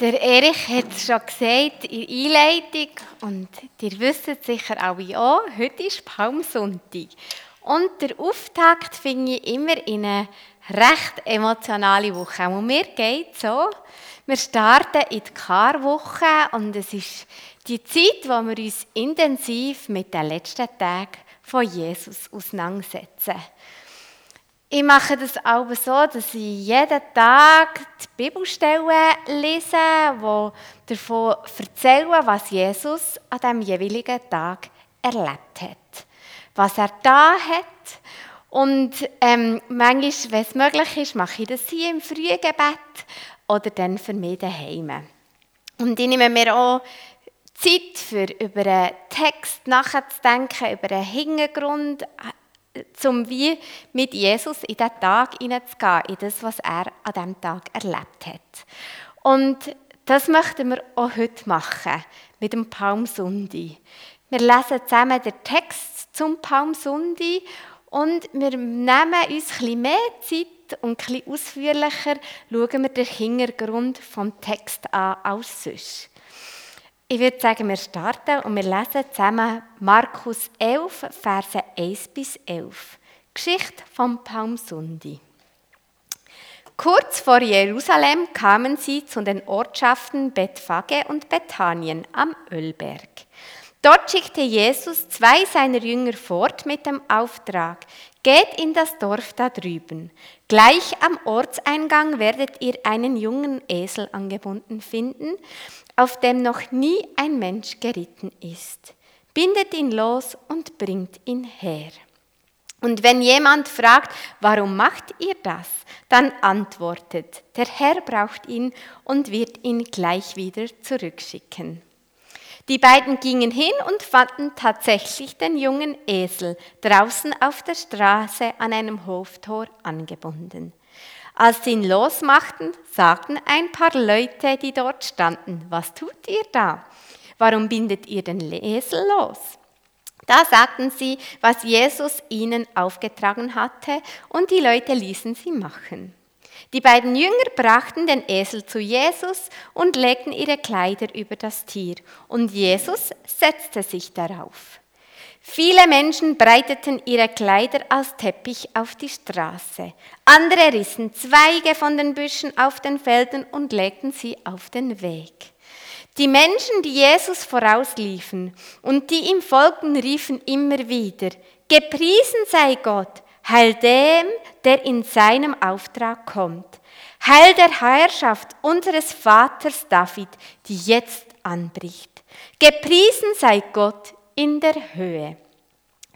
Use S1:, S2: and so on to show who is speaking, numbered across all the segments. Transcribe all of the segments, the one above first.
S1: Der Erich hat es schon gesagt in der Einleitung und ihr wisst sicher alle auch, heute ist Palmsonntag. Und der Auftakt finde ich immer in eine recht emotionale Woche. Und mir geht so, wir starten in die Karwoche und es ist die Zeit, wo wir uns intensiv mit den letzten Tagen von Jesus auseinandersetzen. Ich mache das auch so, dass ich jeden Tag die Bibelstellen lese, die davon erzählen, was Jesus an diesem jeweiligen Tag erlebt hat. Was er da hat. Und ähm, manchmal, wenn es möglich ist, mache ich das hier im Frühgebet oder dann für mich daheim. Und ich nehme mir auch Zeit, für über einen Text nachzudenken, über einen Hintergrund, um wie mit Jesus in den Tag hineinzugehen, in das, was er an diesem Tag erlebt hat. Und das möchten wir auch heute machen, mit dem Palmsundi. Wir lesen zusammen den Text zum Palmsundi und wir nehmen uns bisschen mehr Zeit und bisschen ausführlicher schauen wir den Hintergrund vom Text an als sonst. Ich würde sagen, wir starten und wir lesen zusammen Markus 11, Verse 1 bis 11. Geschichte vom Palmsundi. Kurz vor Jerusalem kamen sie zu den Ortschaften Bethphage und Bethanien am Ölberg. Dort schickte Jesus zwei seiner Jünger fort mit dem Auftrag, geht in das Dorf da drüben. Gleich am Ortseingang werdet ihr einen jungen Esel angebunden finden, auf dem noch nie ein Mensch geritten ist. Bindet ihn los und bringt ihn her. Und wenn jemand fragt, warum macht ihr das, dann antwortet, der Herr braucht ihn und wird ihn gleich wieder zurückschicken. Die beiden gingen hin und fanden tatsächlich den jungen Esel draußen auf der Straße an einem Hoftor angebunden. Als sie ihn losmachten, sagten ein paar Leute, die dort standen, was tut ihr da? Warum bindet ihr den Esel los? Da sagten sie, was Jesus ihnen aufgetragen hatte, und die Leute ließen sie machen. Die beiden Jünger brachten den Esel zu Jesus und legten ihre Kleider über das Tier, und Jesus setzte sich darauf. Viele Menschen breiteten ihre Kleider als Teppich auf die Straße. Andere rissen Zweige von den Büschen auf den Feldern und legten sie auf den Weg. Die Menschen, die Jesus vorausliefen und die ihm folgten, riefen immer wieder, Gepriesen sei Gott, heil dem, der in seinem Auftrag kommt. Heil der Herrschaft unseres Vaters David, die jetzt anbricht. Gepriesen sei Gott in der Höhe.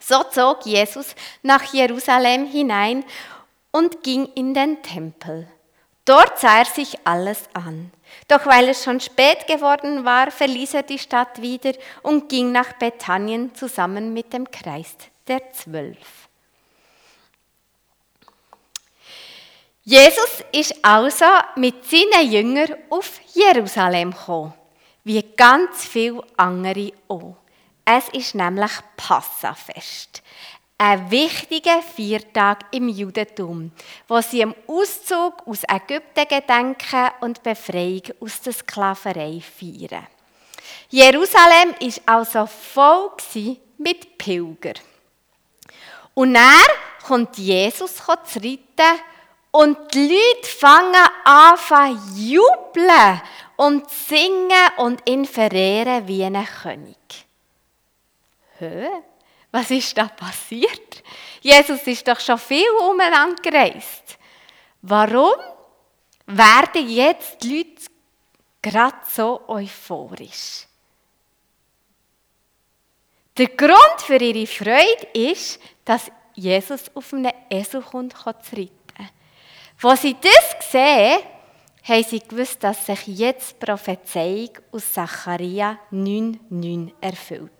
S1: So zog Jesus nach Jerusalem hinein und ging in den Tempel. Dort sah er sich alles an. Doch weil es schon spät geworden war, verließ er die Stadt wieder und ging nach Bethanien zusammen mit dem Kreis der Zwölf. Jesus ist also mit seinen Jüngern auf Jerusalem gekommen, wie ganz viele andere auch. Es ist nämlich Passafest. Ein wichtiger Viertag im Judentum, wo sie am Auszug aus Ägypten gedenken und Befreiung aus der Sklaverei feiern. Jerusalem ist also voll mit Pilgern. Und dann kommt Jesus zu reiten und die Leute fangen an zu jubeln und singen und ihn verehren wie einen König. Hä? Was ist da passiert? Jesus ist doch schon viel umeinander gereist. Warum werden jetzt die Leute gerade so euphorisch? Der Grund für ihre Freude ist, dass Jesus auf einem Esel kommt, zu reiten. Als sie das sehen, haben sie gewusst, dass sich jetzt die Prophezeiung aus Zachariah 9,9 erfüllt.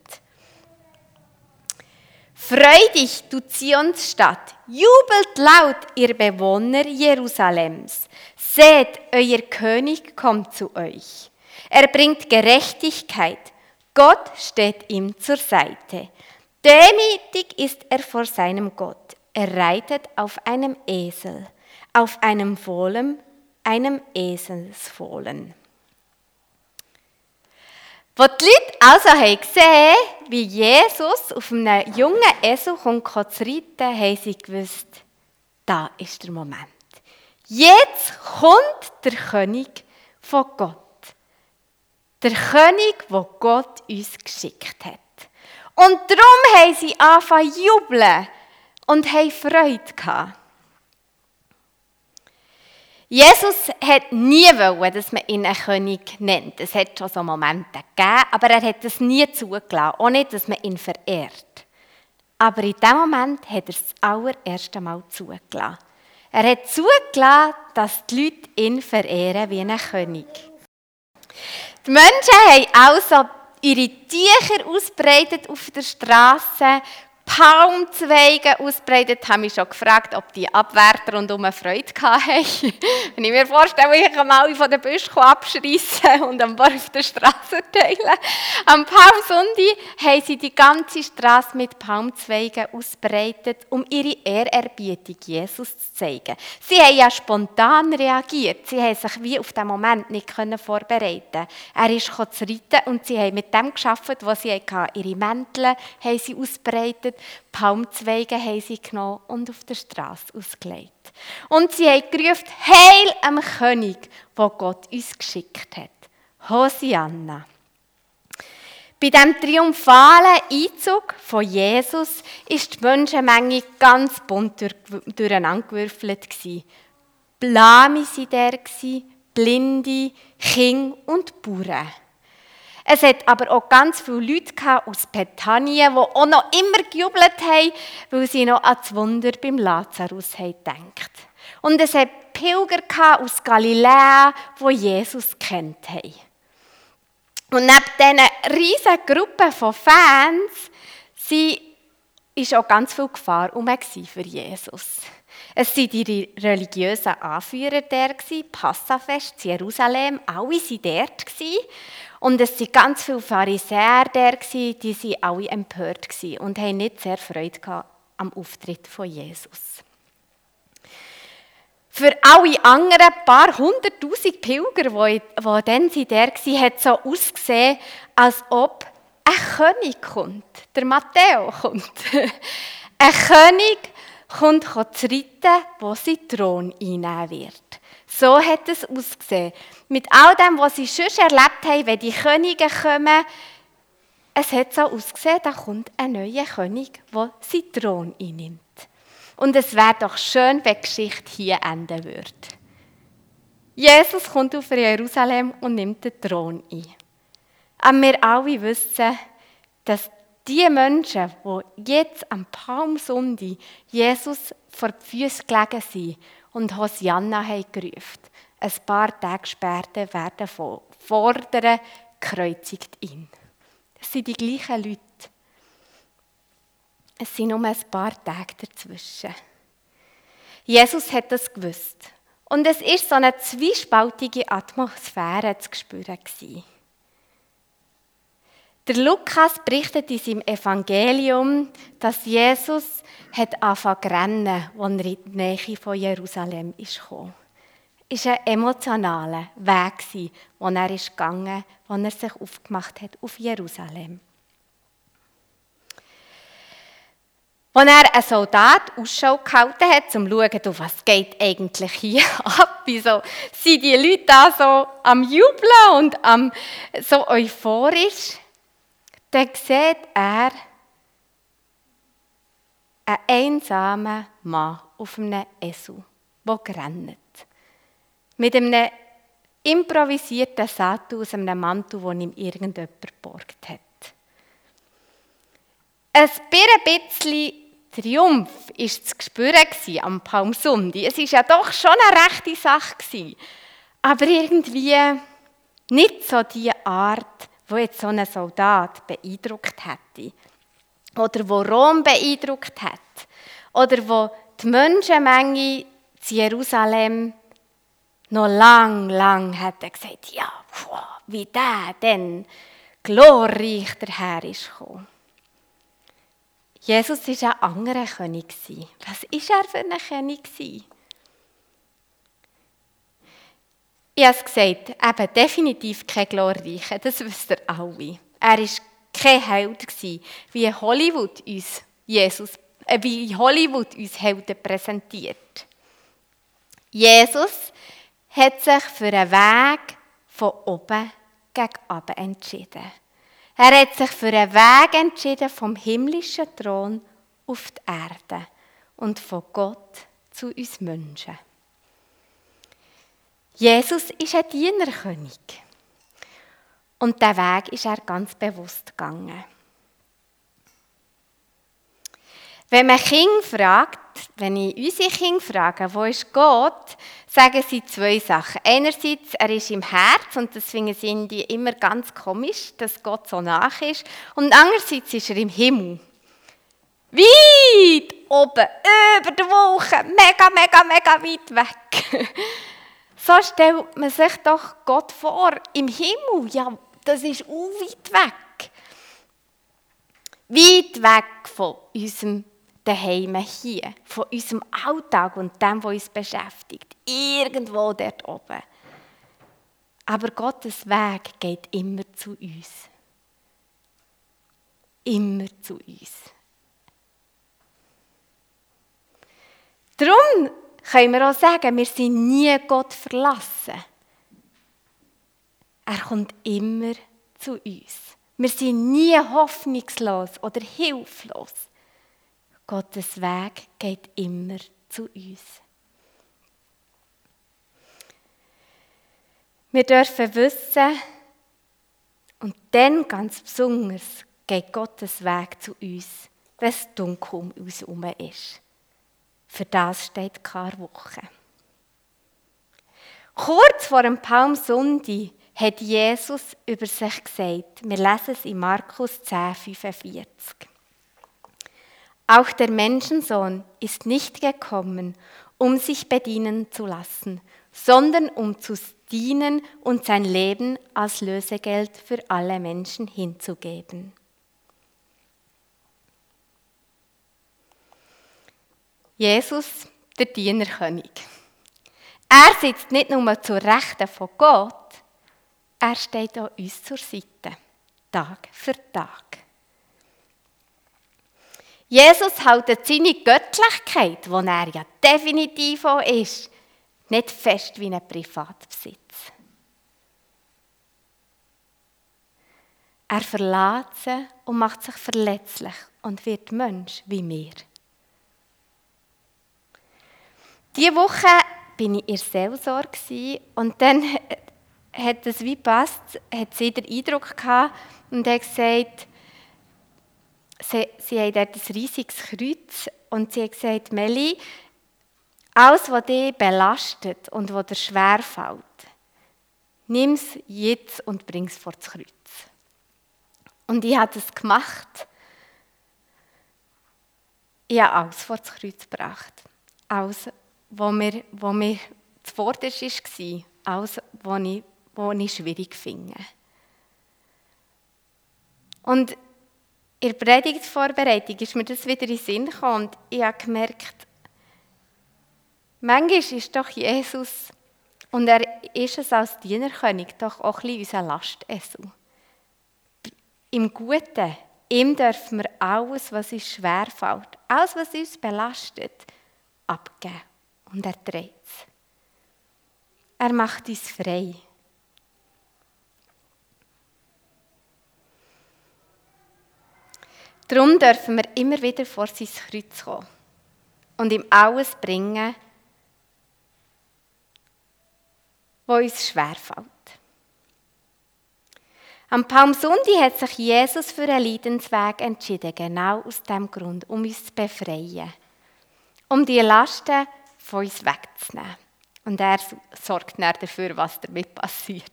S1: Freu dich, du Zionsstadt, jubelt laut, ihr Bewohner Jerusalems. Seht, euer König kommt zu euch. Er bringt Gerechtigkeit. Gott steht ihm zur Seite. Demütig ist er vor seinem Gott. Er reitet auf einem Esel, auf einem Fohlen, einem Eselsfohlen. Wo die Leute also haben gesehen, wie Jesus auf einem jungen Esel kommt zu reiten, haben sie gewusst, da ist der Moment. Jetzt kommt der König von Gott. Der König, wo Gott uns geschickt hat. Und darum haben sie angefangen zu jubeln und haben Freude gehabt. Jesus hat nie wollen, dass man ihn einen König nennt. Es hat schon so Momente gegeben, aber er hat es nie zugelassen, auch nicht, dass man ihn verehrt. Aber in dem Moment hat er es das allererste Mal zugelassen. Er hat zugelassen, dass die Leute ihn verehren wie einen König. Die Menschen haben also ihre Tücher ausbreitet auf der Straße, Palmzweige ausbreitet, habe mich schon gefragt, ob die Abwärter und um Freude hatten. Wenn ich mir vorstelle, ich kann alle von den Büschen abschreissen und am auf der Straße teilen. Am Palmsonntag haben sie die ganze Straße mit Palmzweigen ausbreitet, um ihre Ehrerbietung Jesus zu zeigen. Sie haben ja spontan reagiert. Sie haben sich wie auf den Moment nicht vorbereiten Er ist zu reiten und sie haben mit dem geschafft, was sie hatten. Ihre Mäntel haben sie ausbreitet gerettet. Palmzweige haben sie genommen und auf der Straße ausgelegt. Und sie haben gerufen, Heil am König, wo Gott uns geschickt hat. Hosianna. Bei dem triumphalen Einzug von Jesus ist die Menschenmenge ganz bunt durcheinandergewürfelt. Blame waren der, Blinde, Kinder und Bauern. Es hat aber auch ganz viele Leute aus Bethanien, die auch noch immer gejubelt haben, weil sie noch an das Wunder beim Lazarus haben. Und es hat Pilger aus Galiläa, die Jesus kennt haben. Und neben diesen riesigen Gruppen von Fans war auch ganz viel Gefahr für Jesus. Es waren die religiösen Anführer der, Passafest, Jerusalem, alle waren dort. Und es waren ganz viele Pharisäer der, die waren alle empört und haben nicht sehr Freude am Auftritt von Jesus. Für alle anderen paar hunderttausend Pilger, die, dann der waren, hat es so ausgesehen, als ob ein König kommt. Der Matteo kommt. ein König kommt zu reiten, wo sein Thron einnehmen wird. So hat es ausgesehen. Mit all dem, was sie schon erlebt haben, wenn die Könige kommen, es hat so ausgesehen, da kommt ein neuer König, der seinen Thron einnimmt. Und es wäre doch schön, wenn die Geschichte hier enden würde. Jesus kommt auf Jerusalem und nimmt den Thron ein. Aber wir alle wissen, dass die Menschen, die jetzt am Palmsonntag Jesus vor die Füße gelegen sind und Hosianna haben gerufen. Ein paar Tage später werden fordern, kreuzigt ihn. Das sind die gleichen Leute. Es sind nur ein paar Tage dazwischen. Jesus hat das gewusst. Und es ist so eine zwiespaltige Atmosphäre zu spüren. Der Lukas berichtet in seinem Evangelium, dass Jesus hat angefangen zu rennen, als er in die Nähe von Jerusalem kam. Es war ein emotionaler Weg, den er gegangen ist, als er sich aufgemacht hat auf Jerusalem. Als er einen Soldat Ausschau gehalten hat, um zu schauen, was geht eigentlich hier ab, wieso sind die Leute da so am Jubeln und am, so euphorisch, dann sieht er einen einsamen Mann auf einem Esel, der rennt. Mit einem improvisierten Sattel aus einem Mantel, den ihm irgendjemand geborgt hat. Ein bisschen Triumph war zu spüren am Palmsonntag. Es war ja doch schon eine rechte Sache. Aber irgendwie nicht so die Art, wo jetzt so ein Soldat beeindruckt hätte. Oder wo Rom beeindruckt hat. Oder wo die Menschenmenge zu Jerusalem noch lang, lang hat gesagt, ja, wie der denn glorreich der Herr ist gekommen. Jesus war ein anderer König. Was war er für ein König? Ich habe es gesagt, eben definitiv kein Glorreicher, das wisst ihr alle. Er war kein Held, wie Hollywood uns Jesus, äh, wie Hollywood uns Helden präsentiert. Jesus hat sich für einen Weg von oben gegen unten entschieden. Er hat sich für einen Weg entschieden vom himmlischen Thron auf die Erde und von Gott zu uns Menschen. Jesus ist ein Dienerkönig. Und der Weg ist er ganz bewusst gegangen. Wenn man Kinder fragt, wenn ich unsere Kinder frage, wo ist Gott, sagen sie zwei Sachen. Einerseits, er ist im Herz und das finden sie immer ganz komisch, dass Gott so nach ist. Und andererseits ist er im Himmel. Weit oben, über der Wolke, mega, mega, mega weit weg. So stellt man sich doch Gott vor, im Himmel. Ja, das ist auch weit weg. Weit weg von unserem Daheim hier, von unserem Alltag und dem, was uns beschäftigt. Irgendwo dort oben. Aber Gottes Weg geht immer zu uns. Immer zu uns. Darum können wir auch sagen, wir sind nie Gott verlassen. Er kommt immer zu uns. Wir sind nie hoffnungslos oder hilflos. Gottes Weg geht immer zu uns. Wir dürfen wissen, und dann ganz besonders geht Gottes Weg zu uns, wenn es dunkel um uns herum ist. Für das steht Karwoche. Kurz vor dem Palmsundi hat Jesus über sich gesagt. Wir lesen es in Markus 10, 45. Auch der Menschensohn ist nicht gekommen, um sich bedienen zu lassen, sondern um zu dienen und sein Leben als Lösegeld für alle Menschen hinzugeben. Jesus, der Dienerkönig. Er sitzt nicht nur zur Rechten von Gott, er steht auch uns zur Seite, Tag für Tag. Jesus hält seine Göttlichkeit, wo er ja definitiv auch ist, nicht fest wie ein Privatbesitz. Er verlässt sie und macht sich verletzlich und wird Mensch wie wir. Diese Woche bin ich in Seelsorge und dann hat es wie passt, hat sie den Eindruck gehabt und hat gesagt, sie, sie haben dort ein riesiges Kreuz und sie hat gesagt, Melli, alles, was dich belastet und was dir schwerfällt, nimm es jetzt und bring es vor das Kreuz. Und ich habe das gemacht. Ich habe alles vor das Kreuz gebracht. Alles, was mir, was mir zuvorderst war, alles, was ich, was ich schwierig finde. Und in der Predigtvorbereitung ist mir das wieder in den Sinn gekommen und ich habe gemerkt, manchmal ist doch Jesus, und er ist es als Dienerkönig, doch auch ein bisschen unser Lastessel. Im Guten, ihm dürfen wir alles, was uns schwerfällt, alles, was uns belastet, abgeben. Und er trägt es. Er macht uns frei. Darum dürfen wir immer wieder vor sein Kreuz kommen und ihm alles bringen, was uns schwerfällt. Am Palmsundi hat sich Jesus für einen Leidensweg entschieden, genau aus dem Grund, um uns zu befreien, um die Lasten von uns wegzunehmen. Und er sorgt dann dafür, was damit passiert.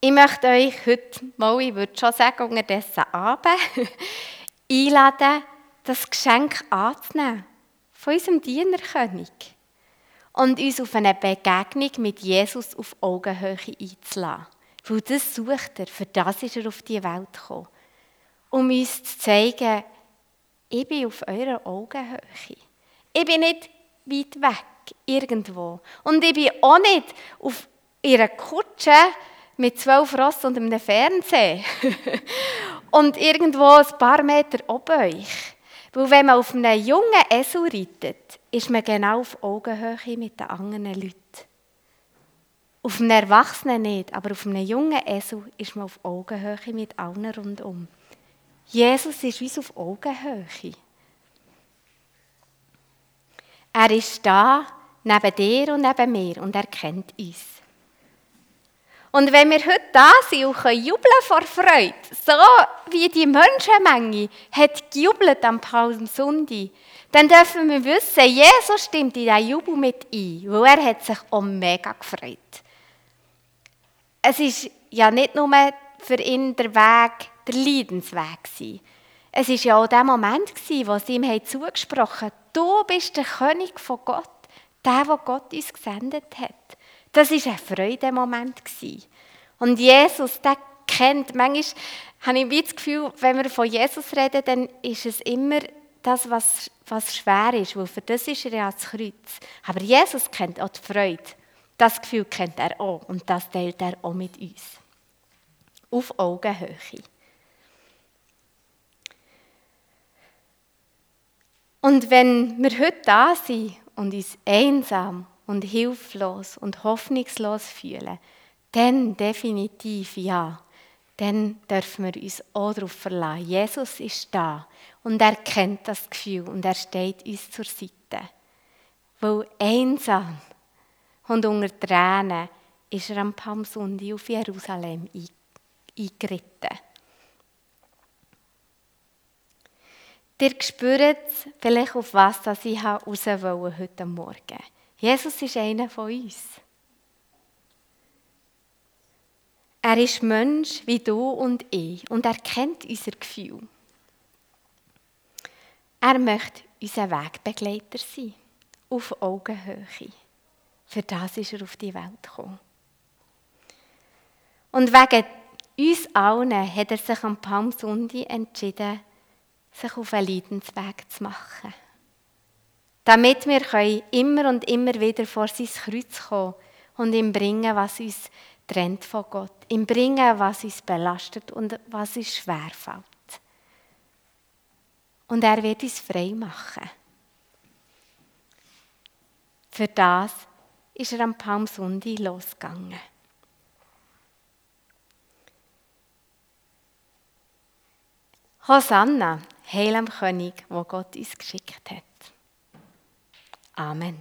S1: Ich möchte euch heute mal, ich würde schon sagen, unterdessen Abend einladen, das Geschenk anzunehmen von unserem Dienerkönig und uns auf eine Begegnung mit Jesus auf Augenhöhe einzuladen. Weil das sucht er, für das ist er auf die Welt gekommen. Um uns zu zeigen, ich bin auf eurer Augenhöhe. Ich bin nicht weit weg. irgendwo. Und ich bin auch nicht auf ihrer Kutsche mit zwölf Ross und einem Fernseher und irgendwo ein paar Meter oben euch. Weil wenn man auf einem jungen Esel reitet, ist man genau auf Augenhöhe mit den anderen Leuten. Auf einem Erwachsenen nicht, aber auf einem jungen Esel ist man auf Augenhöhe mit allen rundum. Jesus ist wie auf Augenhöhe. Er ist da, neben dir und neben mir, und er kennt uns. Und wenn wir heute da sind und können jubeln vor Freude, so wie die Menschenmenge hat gejubelt am Palmsonntag, dann dürfen wir wissen, Jesus stimmt in diesen Jubel mit ein, weil er hat sich auch mega gefreut. Es ist ja nicht nur für ihn der Weg, der Leidensweg. Es war ja auch der Moment, wo sie ihm zugesprochen haben, du bist der König von Gott, der, der Gott uns gesendet hat. Das war ein Freudemoment. Und Jesus, der kennt, manchmal habe ich das Gefühl, wenn wir von Jesus reden, dann ist es immer das, was, was schwer ist, weil für das ist er ja das Kreuz. Aber Jesus kennt auch die Freude. Das Gefühl kennt er auch und das teilt er auch mit uns. Auf Augenhöhe. Und wenn wir heute da sind und uns einsam und hilflos und hoffnungslos fühlen, dann definitiv ja. Dann dürfen wir uns auch darauf verlassen. Jesus ist da und er kennt das Gefühl und er steht uns zur Seite. Weil einsam und unter Tränen ist er am Palmsonntag auf Jerusalem eingeritten. Ihr spürt vielleicht, auf was ich raus wollte heute Morgen. Jesus ist einer von uns. Er ist Mensch wie du und ich und er kennt unser Gefühl. Er möchte unser Wegbegleiter sein, auf Augenhöhe. Für das ist er auf die Welt gekommen. Und wegen uns allen hat er sich am Palmsonntag entschieden, sich auf einen Leidensweg zu machen damit wir immer und immer wieder vor sein Kreuz kommen und ihm bringen, was uns trennt von Gott, ihm bringen, was uns belastet und was uns schwerfällt. Und er wird uns frei machen. Für das ist er am Palmsonntag losgegangen. Hosanna, Heil am König, wo Gott uns geschickt hat. Amen.